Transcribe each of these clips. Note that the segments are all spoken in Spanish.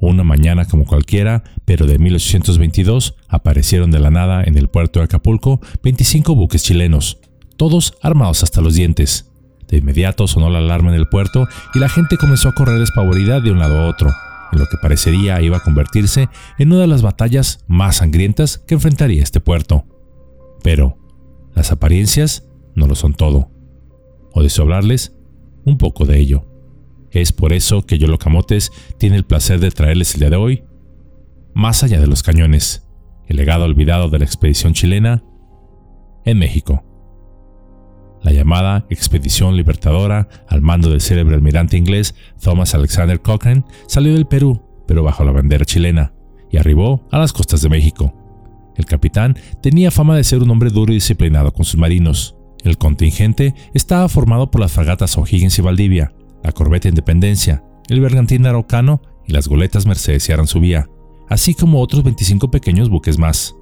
Una mañana como cualquiera, pero de 1822, aparecieron de la nada en el puerto de Acapulco 25 buques chilenos, todos armados hasta los dientes. De inmediato sonó la alarma en el puerto y la gente comenzó a correr despavorida de un lado a otro, en lo que parecería iba a convertirse en una de las batallas más sangrientas que enfrentaría este puerto. Pero, las apariencias no lo son todo. O de hablarles un poco de ello. Es por eso que Yolo Camotes tiene el placer de traerles el día de hoy, más allá de los cañones, el legado olvidado de la expedición chilena en México. La llamada Expedición Libertadora, al mando del célebre almirante inglés Thomas Alexander Cochrane, salió del Perú, pero bajo la bandera chilena, y arribó a las costas de México. El capitán tenía fama de ser un hombre duro y disciplinado con sus marinos. El contingente estaba formado por las fragatas O'Higgins y Valdivia, la corbeta Independencia, el bergantín Araucano y las goletas Mercedes y Aranzubía, así como otros 25 pequeños buques más.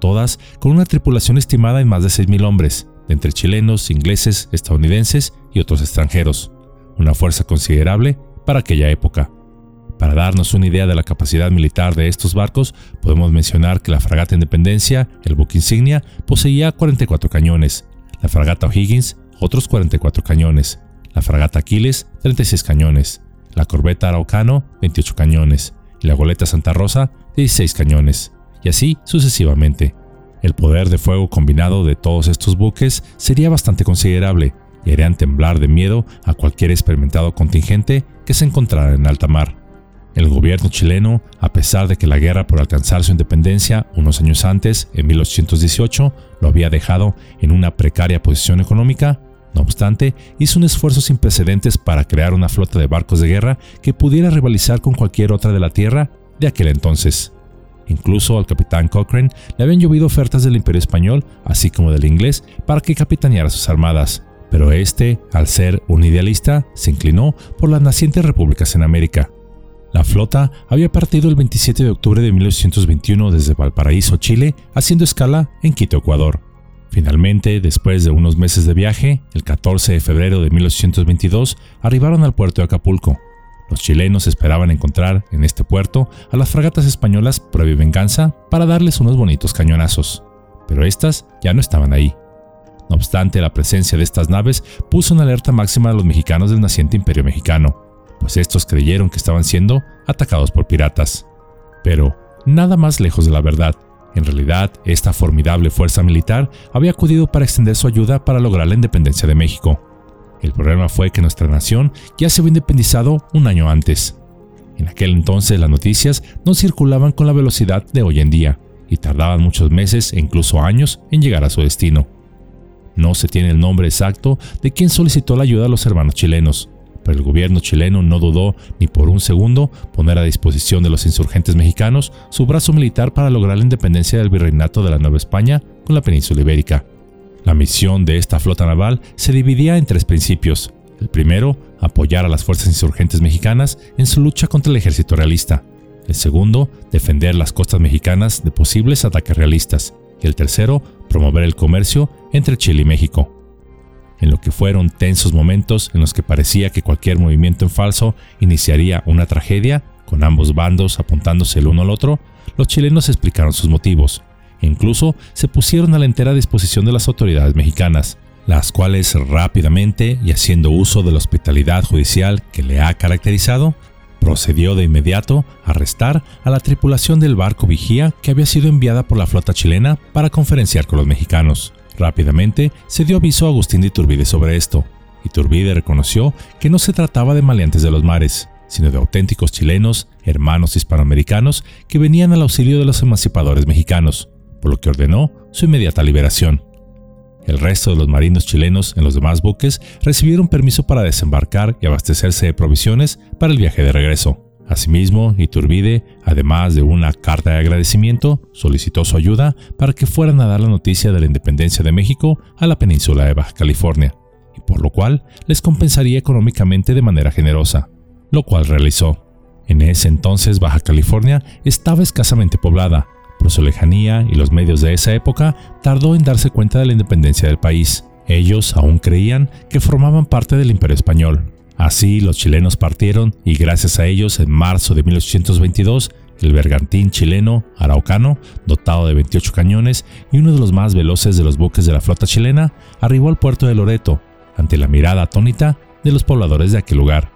Todas con una tripulación estimada en más de 6.000 hombres, entre chilenos, ingleses, estadounidenses y otros extranjeros, una fuerza considerable para aquella época. Para darnos una idea de la capacidad militar de estos barcos, podemos mencionar que la fragata Independencia, el buque insignia, poseía 44 cañones, la fragata O'Higgins, otros 44 cañones, la fragata Aquiles, 36 cañones, la corbeta Araucano, 28 cañones, y la goleta Santa Rosa, 16 cañones, y así sucesivamente. El poder de fuego combinado de todos estos buques sería bastante considerable y harían temblar de miedo a cualquier experimentado contingente que se encontrara en alta mar. El gobierno chileno, a pesar de que la guerra por alcanzar su independencia unos años antes, en 1818, lo había dejado en una precaria posición económica, no obstante, hizo un esfuerzo sin precedentes para crear una flota de barcos de guerra que pudiera rivalizar con cualquier otra de la Tierra de aquel entonces. Incluso al capitán Cochrane le habían llovido ofertas del Imperio Español, así como del inglés, para que capitaneara sus armadas, pero este, al ser un idealista, se inclinó por las nacientes repúblicas en América. La flota había partido el 27 de octubre de 1821 desde Valparaíso, Chile, haciendo escala en Quito, Ecuador. Finalmente, después de unos meses de viaje, el 14 de febrero de 1822 arribaron al puerto de Acapulco. Los chilenos esperaban encontrar en este puerto a las fragatas españolas Prueba Venganza para darles unos bonitos cañonazos, pero estas ya no estaban ahí. No obstante, la presencia de estas naves puso una alerta máxima a los mexicanos del naciente imperio mexicano, pues estos creyeron que estaban siendo atacados por piratas. Pero nada más lejos de la verdad. En realidad, esta formidable fuerza militar había acudido para extender su ayuda para lograr la independencia de México. El problema fue que nuestra nación ya se había independizado un año antes. En aquel entonces las noticias no circulaban con la velocidad de hoy en día y tardaban muchos meses e incluso años en llegar a su destino. No se tiene el nombre exacto de quien solicitó la ayuda a los hermanos chilenos, pero el gobierno chileno no dudó ni por un segundo poner a disposición de los insurgentes mexicanos su brazo militar para lograr la independencia del virreinato de la Nueva España con la península ibérica. La misión de esta flota naval se dividía en tres principios. El primero, apoyar a las fuerzas insurgentes mexicanas en su lucha contra el ejército realista. El segundo, defender las costas mexicanas de posibles ataques realistas. Y el tercero, promover el comercio entre Chile y México en lo que fueron tensos momentos en los que parecía que cualquier movimiento en falso iniciaría una tragedia, con ambos bandos apuntándose el uno al otro, los chilenos explicaron sus motivos e incluso se pusieron a la entera disposición de las autoridades mexicanas, las cuales rápidamente y haciendo uso de la hospitalidad judicial que le ha caracterizado, procedió de inmediato a arrestar a la tripulación del barco Vigía que había sido enviada por la flota chilena para conferenciar con los mexicanos. Rápidamente se dio aviso a Agustín de Iturbide sobre esto. Iturbide reconoció que no se trataba de maleantes de los mares, sino de auténticos chilenos, hermanos hispanoamericanos que venían al auxilio de los emancipadores mexicanos, por lo que ordenó su inmediata liberación. El resto de los marinos chilenos en los demás buques recibieron permiso para desembarcar y abastecerse de provisiones para el viaje de regreso. Asimismo, Iturbide, además de una carta de agradecimiento, solicitó su ayuda para que fueran a dar la noticia de la independencia de México a la península de Baja California, y por lo cual les compensaría económicamente de manera generosa, lo cual realizó. En ese entonces Baja California estaba escasamente poblada, por su lejanía y los medios de esa época tardó en darse cuenta de la independencia del país. Ellos aún creían que formaban parte del imperio español, Así los chilenos partieron y gracias a ellos en marzo de 1822 el bergantín chileno Araucano, dotado de 28 cañones y uno de los más veloces de los buques de la flota chilena, arribó al puerto de Loreto ante la mirada atónita de los pobladores de aquel lugar,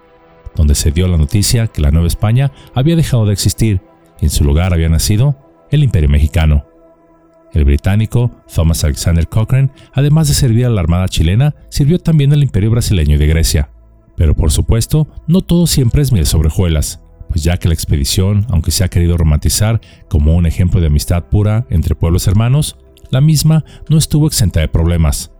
donde se dio la noticia que la Nueva España había dejado de existir y en su lugar había nacido el Imperio Mexicano. El británico Thomas Alexander Cochrane, además de servir a la Armada chilena, sirvió también al Imperio brasileño y de Grecia. Pero por supuesto, no todo siempre es miel sobre hojuelas, pues ya que la expedición, aunque se ha querido romantizar como un ejemplo de amistad pura entre pueblos hermanos, la misma no estuvo exenta de problemas.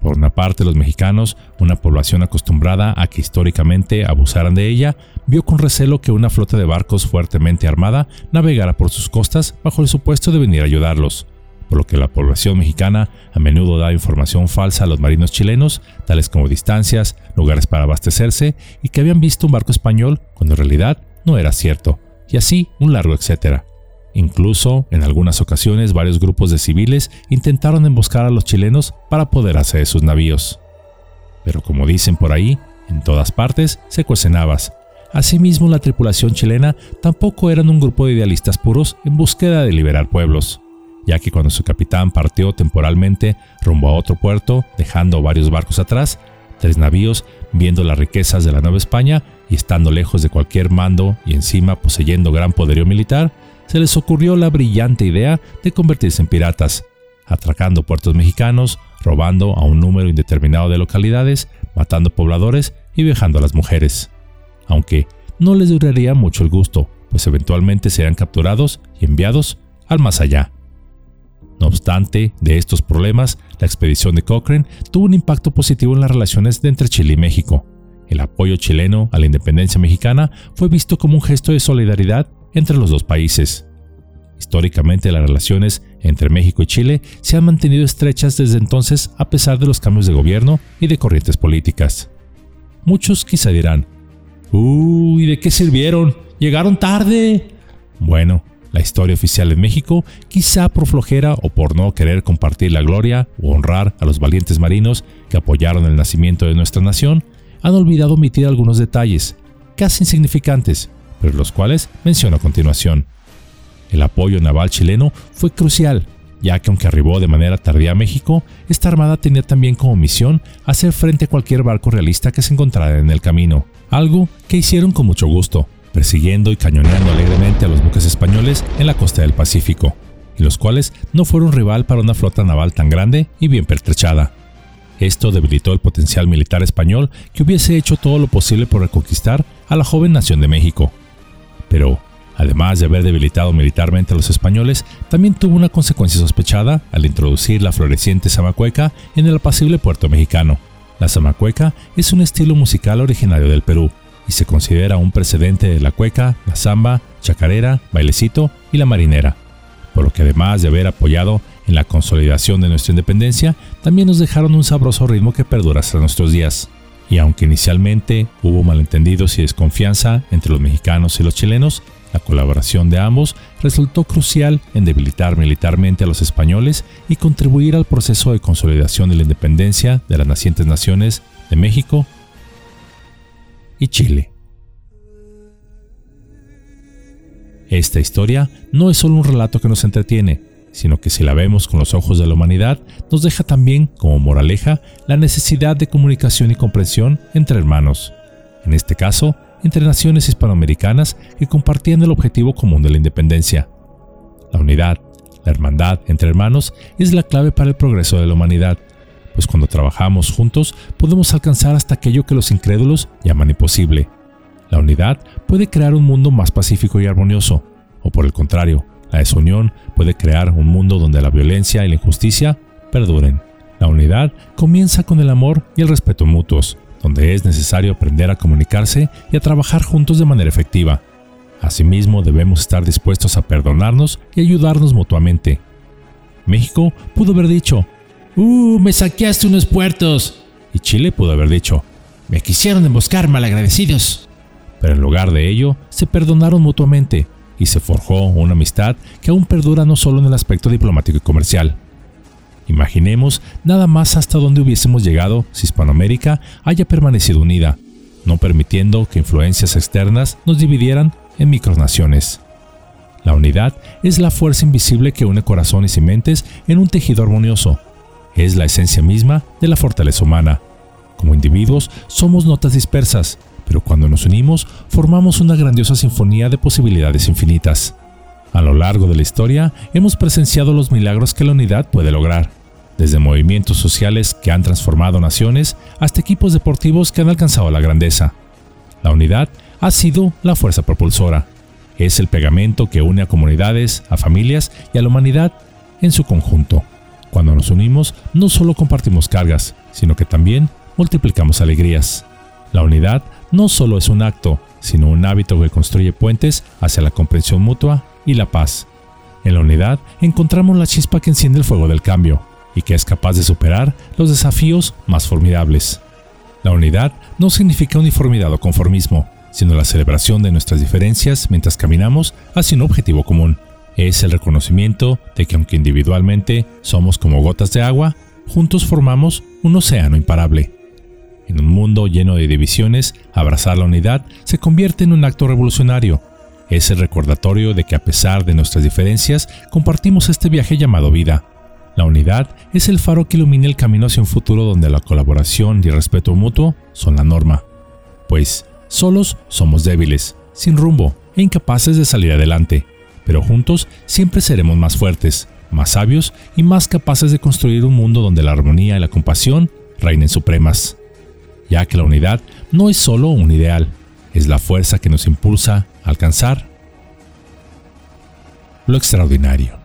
Por una parte, los mexicanos, una población acostumbrada a que históricamente abusaran de ella, vio con recelo que una flota de barcos fuertemente armada navegara por sus costas bajo el supuesto de venir a ayudarlos, por lo que la población mexicana a menudo da información falsa a los marinos chilenos, tales como distancias, lugares para abastecerse y que habían visto un barco español cuando en realidad no era cierto, y así un largo etcétera. Incluso, en algunas ocasiones, varios grupos de civiles intentaron emboscar a los chilenos para apoderarse de sus navíos. Pero como dicen por ahí, en todas partes se cuecen habas. Asimismo, la tripulación chilena tampoco eran un grupo de idealistas puros en búsqueda de liberar pueblos, ya que cuando su capitán partió temporalmente rumbo a otro puerto, dejando varios barcos atrás, tres navíos, viendo las riquezas de la Nueva España y estando lejos de cualquier mando y encima poseyendo gran poderío militar, se les ocurrió la brillante idea de convertirse en piratas, atracando puertos mexicanos, robando a un número indeterminado de localidades, matando pobladores y viajando a las mujeres. Aunque no les duraría mucho el gusto, pues eventualmente serían capturados y enviados al más allá. No obstante, de estos problemas, la expedición de Cochrane tuvo un impacto positivo en las relaciones de entre Chile y México. El apoyo chileno a la independencia mexicana fue visto como un gesto de solidaridad entre los dos países. Históricamente las relaciones entre México y Chile se han mantenido estrechas desde entonces a pesar de los cambios de gobierno y de corrientes políticas. Muchos quizá dirán, ¡Uy! ¿De qué sirvieron? ¡Llegaron tarde! Bueno, la historia oficial en México, quizá por flojera o por no querer compartir la gloria o honrar a los valientes marinos que apoyaron el nacimiento de nuestra nación, han olvidado omitir algunos detalles, casi insignificantes, pero los cuales menciono a continuación. El apoyo naval chileno fue crucial, ya que aunque arribó de manera tardía a México, esta armada tenía también como misión hacer frente a cualquier barco realista que se encontrara en el camino, algo que hicieron con mucho gusto, persiguiendo y cañoneando alegremente a los buques españoles en la costa del Pacífico, y los cuales no fueron rival para una flota naval tan grande y bien pertrechada. Esto debilitó el potencial militar español que hubiese hecho todo lo posible por reconquistar a la joven nación de México. Pero, además de haber debilitado militarmente a los españoles, también tuvo una consecuencia sospechada al introducir la floreciente zamacueca en el apacible puerto mexicano. La zamacueca es un estilo musical originario del Perú y se considera un precedente de la cueca, la samba, chacarera, bailecito y la marinera, por lo que además de haber apoyado en la consolidación de nuestra independencia, también nos dejaron un sabroso ritmo que perdura hasta nuestros días. Y aunque inicialmente hubo malentendidos y desconfianza entre los mexicanos y los chilenos, la colaboración de ambos resultó crucial en debilitar militarmente a los españoles y contribuir al proceso de consolidación de la independencia de las nacientes naciones de México y Chile. Esta historia no es solo un relato que nos entretiene, sino que si la vemos con los ojos de la humanidad, nos deja también, como moraleja, la necesidad de comunicación y comprensión entre hermanos. En este caso, entre naciones hispanoamericanas que compartían el objetivo común de la independencia. La unidad, la hermandad entre hermanos es la clave para el progreso de la humanidad, pues cuando trabajamos juntos podemos alcanzar hasta aquello que los incrédulos llaman imposible. La unidad puede crear un mundo más pacífico y armonioso, o por el contrario, la desunión puede crear un mundo donde la violencia y la injusticia perduren. La unidad comienza con el amor y el respeto mutuos, donde es necesario aprender a comunicarse y a trabajar juntos de manera efectiva. Asimismo, debemos estar dispuestos a perdonarnos y ayudarnos mutuamente. México pudo haber dicho, ¡Uh, me saqueaste unos puertos! Y Chile pudo haber dicho, me quisieron emboscar malagradecidos. Pero en lugar de ello, se perdonaron mutuamente y se forjó una amistad que aún perdura no solo en el aspecto diplomático y comercial. Imaginemos nada más hasta dónde hubiésemos llegado si Hispanoamérica haya permanecido unida, no permitiendo que influencias externas nos dividieran en micronaciones. La unidad es la fuerza invisible que une corazones y mentes en un tejido armonioso. Es la esencia misma de la fortaleza humana. Como individuos somos notas dispersas, pero cuando nos unimos formamos una grandiosa sinfonía de posibilidades infinitas. A lo largo de la historia hemos presenciado los milagros que la unidad puede lograr, desde movimientos sociales que han transformado naciones hasta equipos deportivos que han alcanzado la grandeza. La unidad ha sido la fuerza propulsora. Es el pegamento que une a comunidades, a familias y a la humanidad en su conjunto. Cuando nos unimos, no solo compartimos cargas, sino que también multiplicamos alegrías. La unidad no solo es un acto, sino un hábito que construye puentes hacia la comprensión mutua y la paz. En la unidad encontramos la chispa que enciende el fuego del cambio y que es capaz de superar los desafíos más formidables. La unidad no significa uniformidad o conformismo, sino la celebración de nuestras diferencias mientras caminamos hacia un objetivo común. Es el reconocimiento de que aunque individualmente somos como gotas de agua, juntos formamos un océano imparable. En un mundo lleno de divisiones, abrazar la unidad se convierte en un acto revolucionario. Es el recordatorio de que a pesar de nuestras diferencias, compartimos este viaje llamado vida. La unidad es el faro que ilumina el camino hacia un futuro donde la colaboración y el respeto mutuo son la norma. Pues solos somos débiles, sin rumbo e incapaces de salir adelante, pero juntos siempre seremos más fuertes, más sabios y más capaces de construir un mundo donde la armonía y la compasión reinen supremas ya que la unidad no es solo un ideal, es la fuerza que nos impulsa a alcanzar lo extraordinario.